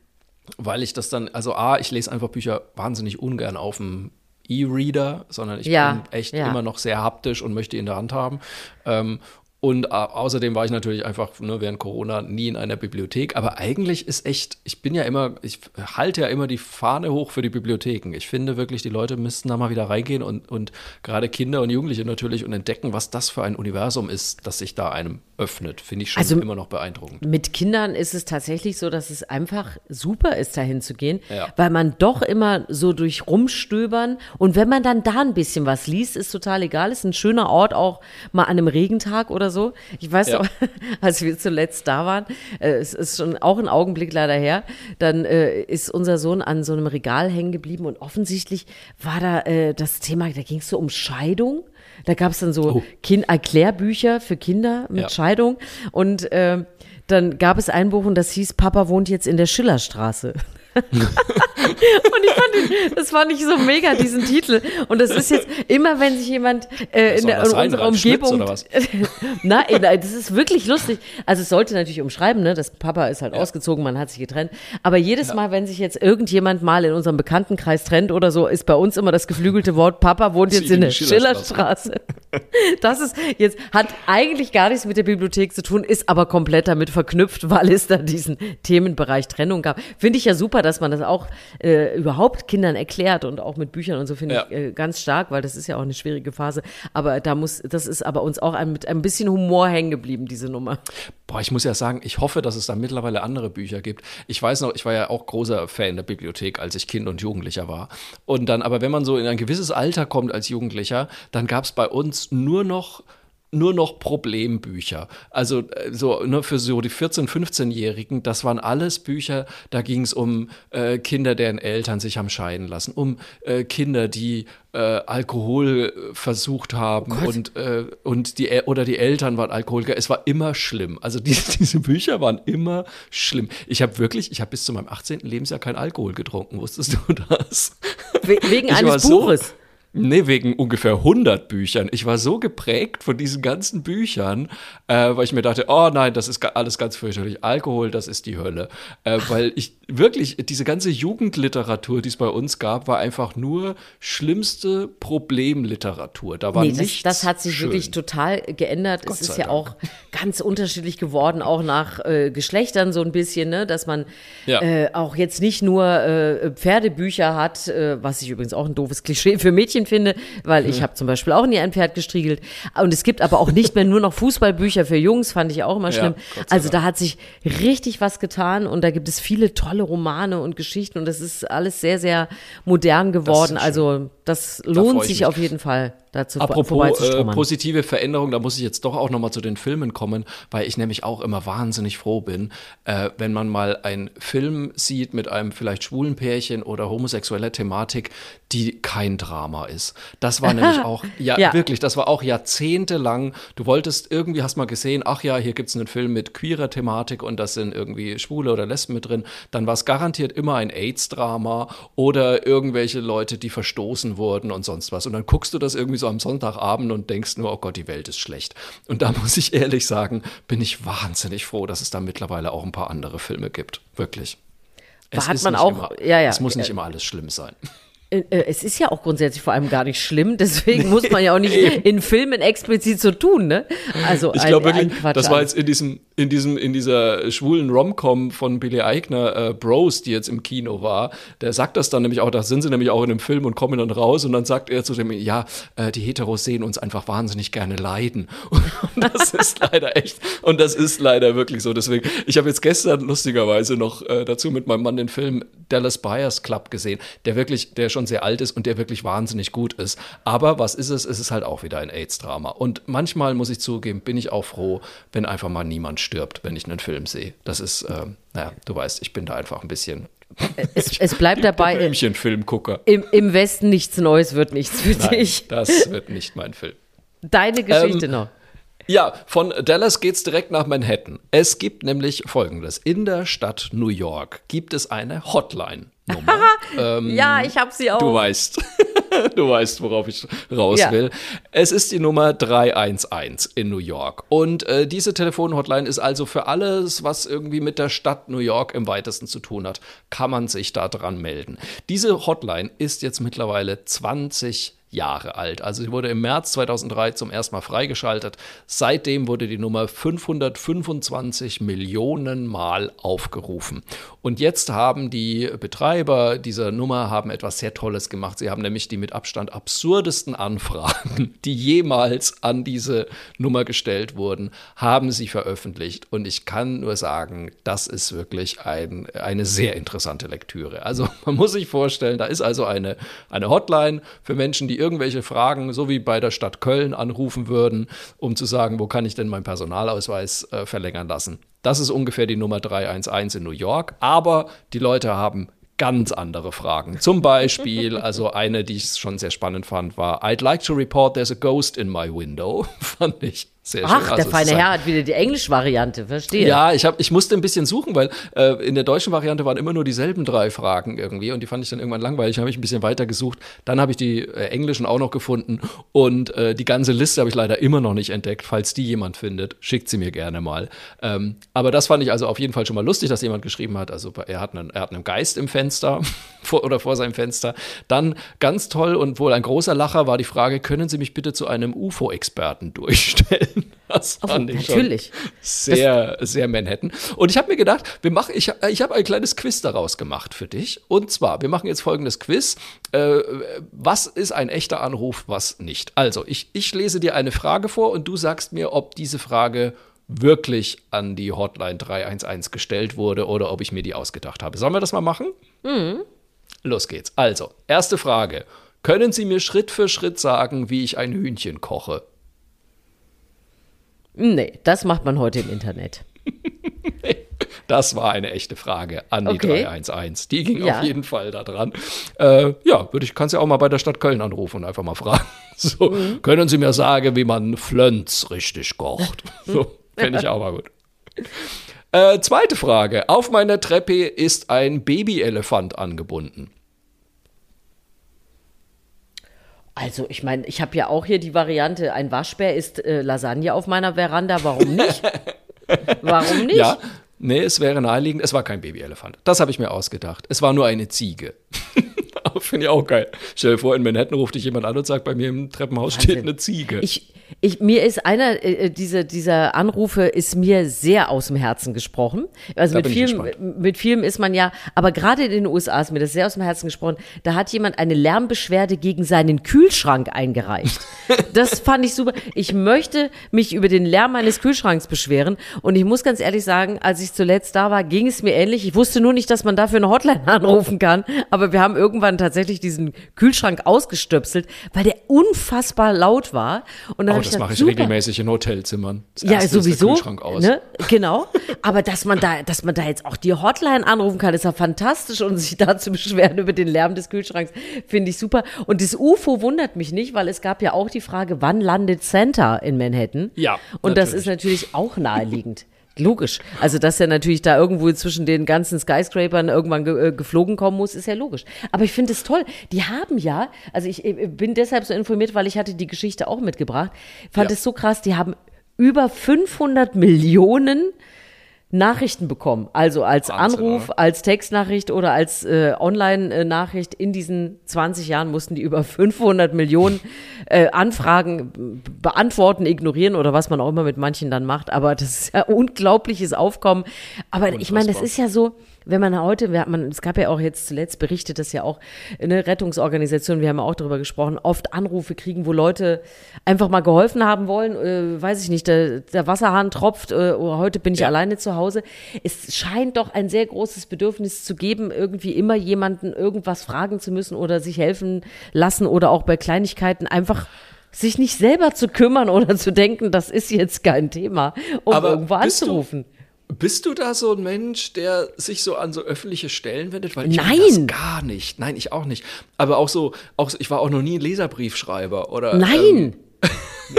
weil ich das dann, also A, ich lese einfach Bücher wahnsinnig ungern auf dem E-Reader, sondern ich Ja, bin echt ja. immer noch sehr haptisch und möchte ihn in der Hand haben. Ähm, und au- außerdem war ich natürlich einfach ne, während Corona nie in einer Bibliothek. Aber eigentlich ist echt, ich bin ja immer, ich halte ja immer die Fahne hoch für die Bibliotheken. Ich finde wirklich, die Leute müssten da mal wieder reingehen und, und gerade Kinder und Jugendliche natürlich und entdecken, was das für ein Universum ist, das sich da einem öffnet. Finde ich schon Also- immer noch beeindruckend. Mit Kindern ist es tatsächlich so, dass es einfach super ist, dahin zu gehen, Ja. weil man doch immer so durch rumstöbern und wenn man dann da ein bisschen was liest, ist total egal. Ist ein schöner Ort auch mal an einem Regentag oder so. Ich weiß Ja. noch, als wir zuletzt da waren, äh, es ist schon auch ein Augenblick leider her, dann äh, ist unser Sohn an so einem Regal hängen geblieben und offensichtlich war da äh, das Thema, da ging es so um Scheidung. Da gab es dann so Oh. kind Erklärbücher für Kinder mit Ja. Scheidung und äh, dann gab es ein Buch und das hieß Papa wohnt jetzt in der Schillerstraße. und ich fand, den, das fand ich so mega, diesen Titel. Und das ist jetzt immer, wenn sich jemand äh, in, der, in unserer Umgebung. nein, nein, das ist wirklich lustig. Also es sollte natürlich umschreiben, ne? Das Papa ist halt ausgezogen, man hat sich getrennt. Aber jedes Mal, wenn sich jetzt irgendjemand mal in unserem Bekanntenkreis trennt oder so, ist bei uns immer das geflügelte Wort, Papa wohnt jetzt in der. Schillerstraße. Das ist jetzt, hat eigentlich gar nichts mit der Bibliothek zu tun, ist aber komplett damit verknüpft, weil es da diesen Themenbereich Trennung gab. Finde ich ja super, dass man das auch äh, überhaupt Kindern erklärt und auch mit Büchern und so finde Ja. ich äh, ganz stark, weil das ist ja auch eine schwierige Phase. Aber da muss, das ist aber uns auch ein, mit ein bisschen Humor hängen geblieben, diese Nummer. Boah, ich muss ja sagen, ich hoffe, dass es da mittlerweile andere Bücher gibt. Ich weiß noch, ich war ja auch großer Fan der Bibliothek, als ich Kind und Jugendlicher war. Und dann, aber wenn man so in ein gewisses Alter kommt als Jugendlicher, dann gab es bei uns nur noch nur noch Problembücher. Also äh, so ne, für so die 14-, 15-Jährigen, das waren alles Bücher, da ging es um äh, Kinder, deren Eltern sich haben scheiden lassen, um äh, Kinder, die äh, Alkohol äh, versucht haben und, äh, und die oder die Eltern waren Alkoholiker. Es war immer schlimm. Also diese, diese Bücher waren immer schlimm. Ich habe wirklich, ich habe bis zu meinem 18. Lebensjahr kein Alkohol getrunken. Wusstest du das? We wegen Ich eines so- Buches. Nee, wegen ungefähr 100 Büchern. Ich war so geprägt von diesen ganzen Büchern, äh, weil ich mir dachte, oh nein, das ist alles ganz fürchterlich. Alkohol, das ist die Hölle. Äh, weil ich wirklich, diese ganze Jugendliteratur, die es bei uns gab, war einfach nur schlimmste Problemliteratur. Da war Nee, das, nichts das hat sich schön. wirklich total geändert. Gott es ist ja Dank. auch ganz unterschiedlich geworden, auch nach äh, Geschlechtern so ein bisschen, ne? dass man Ja. äh, auch jetzt nicht nur äh, Pferdebücher hat, äh, was ich übrigens auch ein doofes Klischee für Mädchen finde, weil ich habe zum Beispiel auch nie ein Pferd gestriegelt. Und es gibt aber auch nicht mehr nur noch Fußballbücher für Jungs, fand ich auch immer Ja, schlimm. Sei also da hat sich richtig was getan und da gibt es viele tolle Romane und Geschichten und das ist alles sehr, sehr modern geworden. schön. also das lohnt ich sich mich. auf jeden Fall, dazu Apropos äh, positive Veränderung, da muss ich jetzt doch auch noch mal zu den Filmen kommen, weil ich nämlich auch immer wahnsinnig froh bin, äh, wenn man mal einen Film sieht mit einem vielleicht schwulen Pärchen oder homosexueller Thematik, die kein Drama ist. Das war nämlich auch, ja, Ja. wirklich, das war auch jahrzehntelang, du wolltest irgendwie, hast mal gesehen, ach ja, hier gibt's einen Film mit queerer Thematik und das sind irgendwie Schwule oder Lesben mit drin, dann war es garantiert immer ein AIDS-Drama oder irgendwelche Leute, die verstoßen wurden und sonst was. Und dann guckst du das irgendwie so am Sonntagabend und denkst nur, oh Gott, die Welt ist schlecht. Und da muss ich ehrlich sagen, bin ich wahnsinnig froh, dass es da mittlerweile auch ein paar andere Filme gibt. Wirklich. Es Hat man auch- immer, ja, ja. Es muss nicht immer alles schlimm sein. Äh, äh, Es ist ja auch grundsätzlich vor allem gar nicht schlimm, deswegen muss man ja auch nicht in Filmen explizit so tun, ne? Also Ich glaube wirklich, das war jetzt in diesem, in diesem, in dieser schwulen Rom-Com von Billy Eichner, äh, Bros, die jetzt im Kino war. Der sagt das dann nämlich auch, da sind sie nämlich auch in einem Film und kommen dann raus und dann sagt er zu dem, ja, äh, die Heteros sehen uns einfach wahnsinnig gerne leiden. Und das ist leider echt, und das ist leider wirklich so. Deswegen, ich habe jetzt gestern lustigerweise noch äh, dazu mit meinem Mann den Film Dallas Buyers Club gesehen, der wirklich, der schon sehr alt ist und der wirklich wahnsinnig gut ist. Aber was ist es? Es ist halt auch wieder ein AIDS-Drama. Und manchmal muss ich zugeben, bin ich auch froh, wenn einfach mal niemand stirbt, wenn ich einen Film sehe. Das ist, ähm, naja, du weißt, ich bin da einfach ein bisschen es, es bleibt dabei, äh, Blümchen-Filmgucker. im, im Westen nichts Neues wird nichts für Nein, dich. das wird nicht mein Film. Deine Geschichte Ähm, noch. Ja, von Dallas geht's direkt nach Manhattan. Es gibt nämlich Folgendes. In der Stadt New York gibt es eine Ähm, Ja, ich habe sie auch. Du weißt, du weißt, worauf ich raus Ja. will. Es ist die Nummer 311 in New York. Und äh, diese Telefonhotline ist also für alles, was irgendwie mit der Stadt New York im weitesten zu tun hat, kann man sich da dran melden. Diese Hotline ist jetzt mittlerweile 20 Jahre alt. Also sie wurde im März 2003 zum ersten Mal freigeschaltet. Seitdem wurde die Nummer 525 Millionen Mal aufgerufen. Und jetzt haben die Betreiber dieser Nummer haben etwas sehr Tolles gemacht. Sie haben nämlich die mit Abstand absurdesten Anfragen, die jemals an diese Nummer gestellt wurden, haben sie veröffentlicht. Und ich kann nur sagen, das ist wirklich ein, eine sehr interessante Lektüre. Also man muss sich vorstellen, da ist also eine, eine Hotline für Menschen, die irgendwelche Fragen, so wie bei der Stadt Köln, anrufen würden, um zu sagen, wo kann ich denn meinen Personalausweis äh, verlängern lassen. Das ist ungefähr die Nummer 311 in New York, aber die Leute haben ganz andere Fragen. Zum Beispiel, also eine, die ich schon sehr spannend fand, war I'd like to report there's a ghost in my window. fand ich sehr schön. Ach, der Also, feine Herr hat wieder die Englisch-Variante, verstehe. ja, ich, hab, ich musste ein bisschen suchen, weil äh, in der deutschen Variante waren immer nur dieselben drei Fragen irgendwie und die fand ich dann irgendwann langweilig. Habe ich ein bisschen weiter gesucht. Dann habe ich die äh, englischen auch noch gefunden und äh, die ganze Liste habe ich leider immer noch nicht entdeckt. Falls die jemand findet, schickt sie mir gerne mal. Ähm, aber das fand ich also auf jeden Fall schon mal lustig, dass jemand geschrieben hat. Also er hat einen, er hat einen Geist im Fenster. vor, oder vor seinem Fenster. Dann ganz toll und wohl ein großer Lacher war die Frage, können Sie mich bitte zu einem UFO-Experten durchstellen? Das Oh, fand ich natürlich. sehr, sehr Manhattan. Und ich habe mir gedacht, wir machen, ich, ich habe ein kleines Quiz daraus gemacht für dich. Und zwar, wir machen jetzt folgendes Quiz. Äh, was ist ein echter Anruf, was nicht? Also, ich, ich lese dir eine Frage vor und du sagst mir, ob diese Frage wirklich an die Hotline 311 gestellt wurde oder ob ich mir die ausgedacht habe. Sollen wir das mal machen? Los geht's. Also, erste Frage. Können Sie mir Schritt für Schritt sagen, wie ich ein Hühnchen koche? Nee, das macht man heute im Internet. Das war eine echte Frage an die Okay. 311. Die ging Ja. auf jeden Fall da dran. Äh, ja, würde ich, kannst ja auch mal bei der Stadt Köln anrufen und einfach mal fragen. So, Mhm. können Sie mir sagen, wie man Flönz richtig kocht? So, fände ich auch mal gut. Äh, zweite Frage. Auf meiner Treppe ist ein Babyelefant angebunden. Also, ich meine, ich habe ja auch hier die Variante, ein Waschbär ist äh, Lasagne auf meiner Veranda. Warum nicht? Warum nicht? Ja, nee, es wäre naheliegend. Es war kein Babyelefant. Das habe ich mir ausgedacht. Es war nur eine Ziege. Finde ich auch geil. Stell dir vor, in Manhattan ruft dich jemand an und sagt, bei mir im Treppenhaus steht Wahnsinn. eine Ziege. Ich, ich, mir ist einer, äh, diese, dieser Anrufe ist mir sehr aus dem Herzen gesprochen. Also Da mit gespannt. mit vielem ist man ja, aber gerade in den USA ist mir das sehr aus dem Herzen gesprochen. Da hat jemand eine Lärmbeschwerde gegen seinen Kühlschrank eingereicht. Das fand ich super. Ich möchte mich über den Lärm meines Kühlschranks beschweren. Und ich muss ganz ehrlich sagen, als ich zuletzt da war, ging es mir ähnlich. Ich wusste nur nicht, dass man dafür eine Hotline anrufen kann. Aber wir haben irgendwann tatsächlich diesen Kühlschrank ausgestöpselt, weil der unfassbar laut war. Und dann Oh, das gedacht, mache ich super. regelmäßig in Hotelzimmern. Das Ja, sowieso. Kühlschrank aus. Ne? Genau. Aber dass man da, dass man da jetzt auch die Hotline anrufen kann, ist ja fantastisch und sich da zu beschweren über den Lärm des Kühlschranks, finde ich super. Und das UFO wundert mich nicht, weil es gab ja auch die Frage, wann landet Santa in Manhattan? Ja, Und das natürlich. ist natürlich auch naheliegend. Logisch. Also, dass er natürlich da irgendwo zwischen den ganzen Skyscrapern irgendwann ge äh, geflogen kommen muss, ist ja logisch. Aber ich finde es toll. Die haben ja, also ich äh, bin deshalb so informiert, weil ich hatte die Geschichte auch mitgebracht. Fand Ja. es so krass. Die haben über 500 Millionen Nachrichten bekommen. Also als Wahnsinn, Anruf, oder? als Textnachricht oder als äh, Online-Nachricht. In diesen 20 Jahren mussten die über 500 Millionen äh, Anfragen beantworten, ignorieren oder was man auch immer mit manchen dann macht. Aber das ist ja unglaubliches Aufkommen. Aber ich meine, das ist ja so, wenn man heute, wir, man, es gab ja auch jetzt zuletzt berichtet, dass ja auch eine Rettungsorganisation, wir haben ja auch darüber gesprochen, oft Anrufe kriegen, wo Leute einfach mal geholfen haben wollen, äh, weiß ich nicht, der, der Wasserhahn tropft, äh, oder heute bin ich Ja. alleine zu Hause. Es scheint doch ein sehr großes Bedürfnis zu geben, irgendwie immer jemanden irgendwas fragen zu müssen oder sich helfen lassen oder auch bei Kleinigkeiten einfach sich nicht selber zu kümmern oder zu denken, das ist jetzt kein Thema, um Aber irgendwo bist du- anzurufen. Bist du da so ein Mensch, der sich so an so öffentliche Stellen wendet? Weil ich Nein. das gar nicht. Nein, ich auch nicht. Aber auch so, auch ich war auch noch nie ein Leserbriefschreiber oder. Ähm, Nein.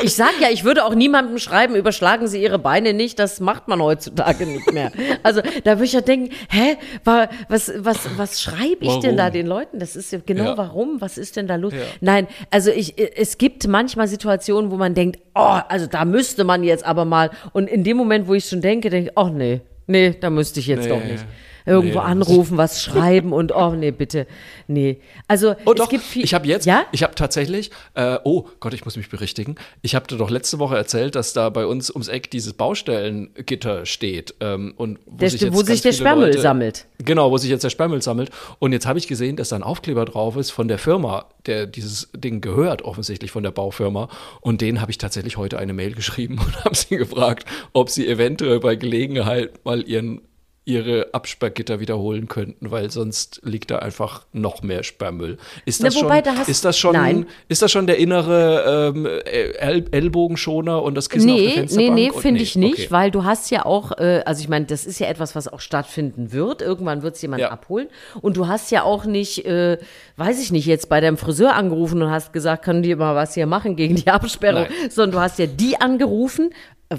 Ich sag ja, ich würde auch niemandem schreiben, überschlagen Sie Ihre Beine nicht, das macht man heutzutage nicht mehr. Also da würde ich ja denken, hä, wa- was, was, was schreibe ich denn Warum? da den Leuten? Das ist ja genau Ja. warum, was ist denn da los? Ja. Nein, also ich, es gibt manchmal Situationen, wo man denkt, oh, also da müsste man jetzt aber mal. Und in dem Moment, wo ich schon denke, denke ich, oh nee, nee, da müsste ich jetzt Nee. doch nicht. Irgendwo Nee, anrufen, was schreiben und oh nee, bitte. Nee. Also Oh es doch, gibt viel. ich habe jetzt, Ja? ich habe tatsächlich, äh, oh Gott, ich muss mich berichtigen. Ich habe dir doch letzte Woche erzählt, dass da bei uns ums Eck dieses Baustellengitter steht. Ähm, und wo Der, sich, jetzt wo sich der Sperrmüll Leute, sammelt. Genau, wo sich jetzt der Sperrmüll sammelt. Und jetzt habe ich gesehen, dass da ein Aufkleber drauf ist von der Firma, der dieses Ding gehört, offensichtlich von der Baufirma. Und denen habe ich tatsächlich heute eine Mail geschrieben und habe sie gefragt, ob sie eventuell bei Gelegenheit mal ihren ihre Absperrgitter wiederholen könnten, weil sonst liegt da einfach noch mehr Sperrmüll. Ist Na, das, wobei, schon, da ist das schon, Nein. ist das schon der innere ähm, El Ellbogenschoner und das Kissen auf der Nee, nee, Fensterbank? nee, Und- finde ich nicht, okay. weil du hast ja auch, äh, also ich meine, das ist ja etwas, was auch stattfinden wird. Irgendwann wird es jemand Ja. abholen. Und du hast ja auch nicht, äh, weiß ich nicht, jetzt bei deinem Friseur angerufen und hast gesagt, können die mal was hier machen gegen die Absperrung, Nein. sondern du hast ja die angerufen,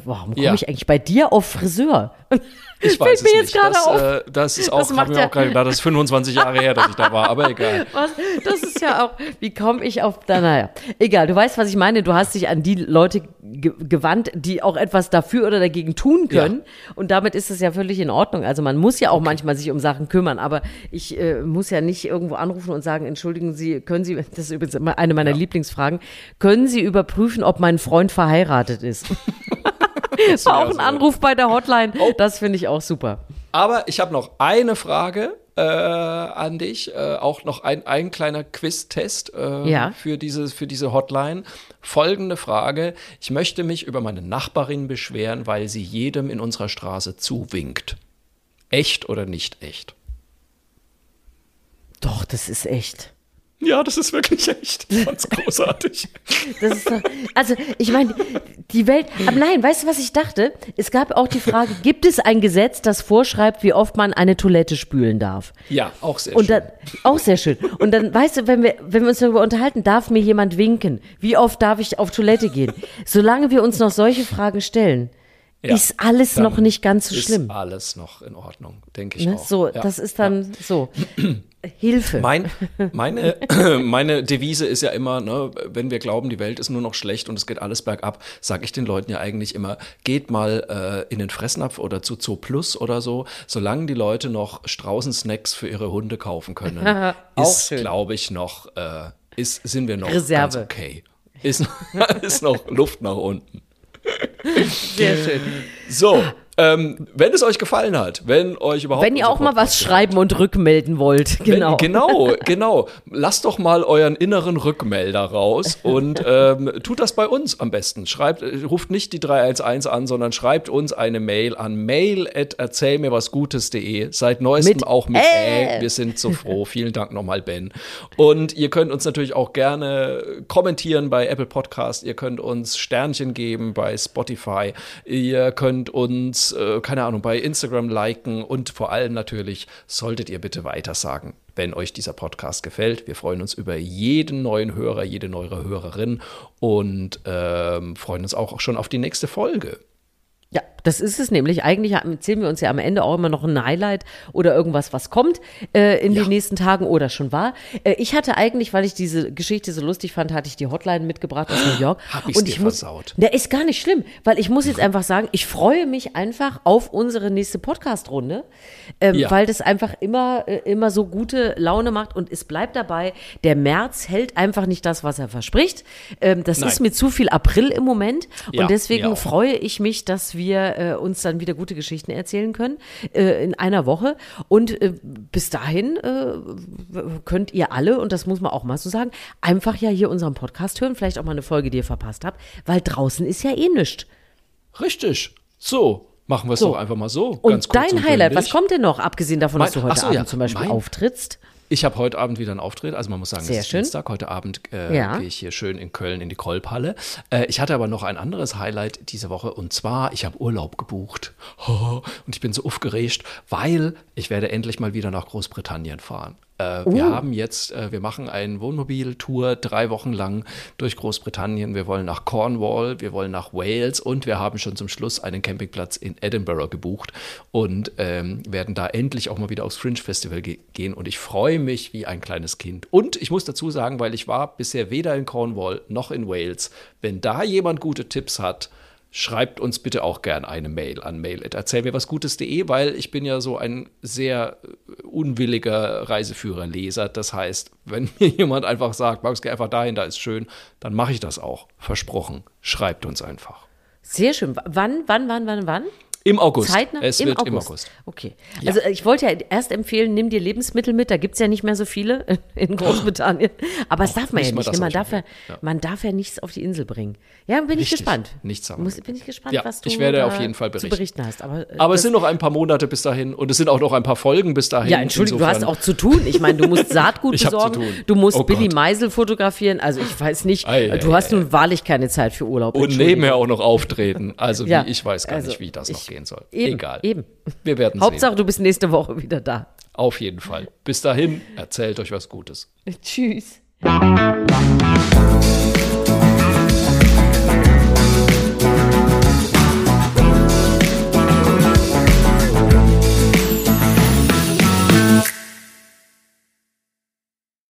Warum komme Ja. ich eigentlich bei dir auf Friseur? Ich Fällt weiß mir es jetzt nicht. gerade das, auf. Äh, das ist auch, Das macht ja- auch gerade gedacht, das ist 25 Jahre her, dass ich da war, aber egal. Was? Das ist ja auch, wie komme ich auf, da, naja, egal, du weißt, was ich meine, du hast dich an die Leute ge gewandt, die auch etwas dafür oder dagegen tun können und damit ist es ja völlig in Ordnung, also man muss ja auch manchmal sich um Sachen kümmern, aber ich äh, muss ja nicht irgendwo anrufen und sagen, entschuldigen Sie, können Sie, das ist übrigens eine meiner Lieblingsfragen, können Sie überprüfen, ob mein Freund verheiratet ist? Das wär auch ein so. Anruf bei der Hotline, das finde ich auch super. Aber ich habe noch eine Frage äh, an dich, äh, auch noch ein, ein kleiner Quiz-Test äh, Ja. für, diese, für diese Hotline. Folgende Frage. Ich möchte mich über meine Nachbarin beschweren, weil sie jedem in unserer Straße zuwinkt. Echt oder nicht echt? Doch, das ist echt. Ja, das ist wirklich echt. Ich fand's großartig. Das ist doch, also ich meine, die Welt. Aber nein, weißt du, was ich dachte? Es gab auch die Frage: Gibt es ein Gesetz, das vorschreibt, wie oft man eine Toilette spülen darf? Ja, auch sehr Und schön. dann auch sehr schön. Und dann weißt du, wenn wir, wenn wir uns darüber unterhalten, darf mir jemand winken? Wie oft darf ich auf Toilette gehen? Solange wir uns noch solche Fragen stellen, Ja, ist alles noch nicht ganz so ist schlimm. alles noch in Ordnung, denke ich Ne? auch. So, ja. das ist dann so. Hilfe. Mein, meine, meine Devise ist ja immer, ne, wenn wir glauben, die Welt ist nur noch schlecht und es geht alles bergab, sage ich den Leuten ja eigentlich immer, geht mal äh, in den Fressnapf oder zu Zoo Plus oder so, solange die Leute noch Straußensnacks für ihre Hunde kaufen können, ist, glaube ich, noch, äh, ist, sind wir noch Reserve. ganz okay. Ist, ist noch Luft nach unten. Sehr schön. So, ähm, wenn es euch gefallen hat, wenn euch überhaupt Wenn ihr auch mal was schreiben und rückmelden wollt. Genau. Wenn, genau, genau. Lasst doch mal euren inneren Rückmelder raus und ähm, tut das bei uns am besten. Schreibt, äh, ruft nicht die 311 an, sondern schreibt uns eine Mail an mail at erzählmirwasgutes.de. Seit neuestem Mit auch mit Ä. Ä. Wir sind so froh. Vielen Dank nochmal, Ben. Und ihr könnt uns natürlich auch gerne kommentieren bei Apple Podcast. Ihr könnt uns Sternchen geben bei Spotify. Ihr könnt uns, äh, keine Ahnung, bei Instagram liken und vor allem natürlich solltet ihr bitte weitersagen, wenn euch dieser Podcast gefällt. Wir freuen uns über jeden neuen Hörer, jede neue Hörerin und ähm, freuen uns auch schon auf die nächste Folge. Das ist es nämlich. Eigentlich erzählen wir uns ja am Ende auch immer noch ein Highlight oder irgendwas, was kommt äh, in Ja. den nächsten Tagen oder schon war. Äh, ich hatte eigentlich, weil ich diese Geschichte so lustig fand, hatte ich die Hotline mitgebracht aus New York. Hab ich's Und dir ich muss, versaut. Der ist gar nicht schlimm, weil ich muss jetzt einfach sagen, ich freue mich einfach auf unsere nächste Podcast-Runde, ähm, Ja. weil das einfach immer, äh, immer so gute Laune macht und es bleibt dabei, der März hält einfach nicht das, was er verspricht. Ähm, das Nein. ist mir zu viel April im Moment Ja, und deswegen freue ich mich, dass wir äh, uns dann wieder gute Geschichten erzählen können äh, in einer Woche. Und äh, bis dahin äh, könnt ihr alle, und das muss man auch mal so sagen, einfach ja hier unseren Podcast hören, vielleicht auch mal eine Folge, die ihr verpasst habt, weil draußen ist ja eh nichts. Richtig. So, machen wir es So. doch einfach mal so. Und ganz kurz dein Highlight, was kommt denn noch, abgesehen davon, dass Mein- du heute so, Abend ja, zum Beispiel mein- auftrittst? Ich habe heute Abend wieder einen Auftritt. Also man muss sagen, Sehr es ist schön. Dienstag. Heute Abend äh, Ja. gehe ich hier schön in Köln in die Kolbhalle. Äh, ich hatte aber noch ein anderes Highlight diese Woche und zwar, ich habe Urlaub gebucht. Und ich bin so aufgeregt, weil ich werde endlich mal wieder nach Großbritannien fahren. Äh, Wir Uh. haben jetzt, äh, wir machen eine Wohnmobil-Tour drei Wochen lang durch Großbritannien. Wir wollen nach Cornwall, wir wollen nach Wales und wir haben schon zum Schluss einen Campingplatz in Edinburgh gebucht und ähm, werden da endlich auch mal wieder aufs Fringe Festival ge gehen. Und ich freue mich wie ein kleines Kind. Und ich muss dazu sagen, weil ich war bisher weder in Cornwall noch in Wales, wenn da jemand gute Tipps hat, Schreibt uns bitte auch gern eine Mail an mail.erzählmirwasgutes.de, weil ich bin ja so ein sehr äh, unwilliger Reiseführerleser. Das heißt, wenn mir jemand einfach sagt, Max, geh einfach dahin, da ist schön, dann mache ich das auch. Versprochen. Schreibt uns einfach. Sehr schön. Wann, wann, wann, wann, wann? Im August. Zeitnah? Es Im wird August. im August. Okay. Ja. Also äh, ich wollte ja erst empfehlen, nimm dir Lebensmittel mit. Da gibt es ja nicht mehr so viele in Großbritannien. Aber das darf man ja nicht ne? Man, ich darf ja. Ja. man darf ja nichts auf die Insel bringen. Ja, bin ich Richtig. gespannt. Nichts haben wir Muss. Bin ich gespannt, Ja, was du ich werde auf jeden Fall zu berichten. berichten hast. Aber, äh, Aber es sind noch ein paar Monate bis dahin und es sind auch noch ein paar Folgen bis dahin. ja, Entschuldigung, du hast Insofern- auch zu tun. Ich meine, du musst Saatgut Ich besorgen, tun. du musst Oh Billy. Meisel fotografieren. Also ich weiß nicht, Ei, du hast nun wahrlich keine Zeit für Urlaub. Und nebenher auch noch auftreten. Also Ja, wie, ich weiß gar also nicht, wie das noch ich- gehen soll. Eben, Egal. eben. Wir werden Hauptsache, sehen. du bist nächste Woche wieder da. Auf jeden Fall. Bis dahin, erzählt euch was Gutes. Tschüss.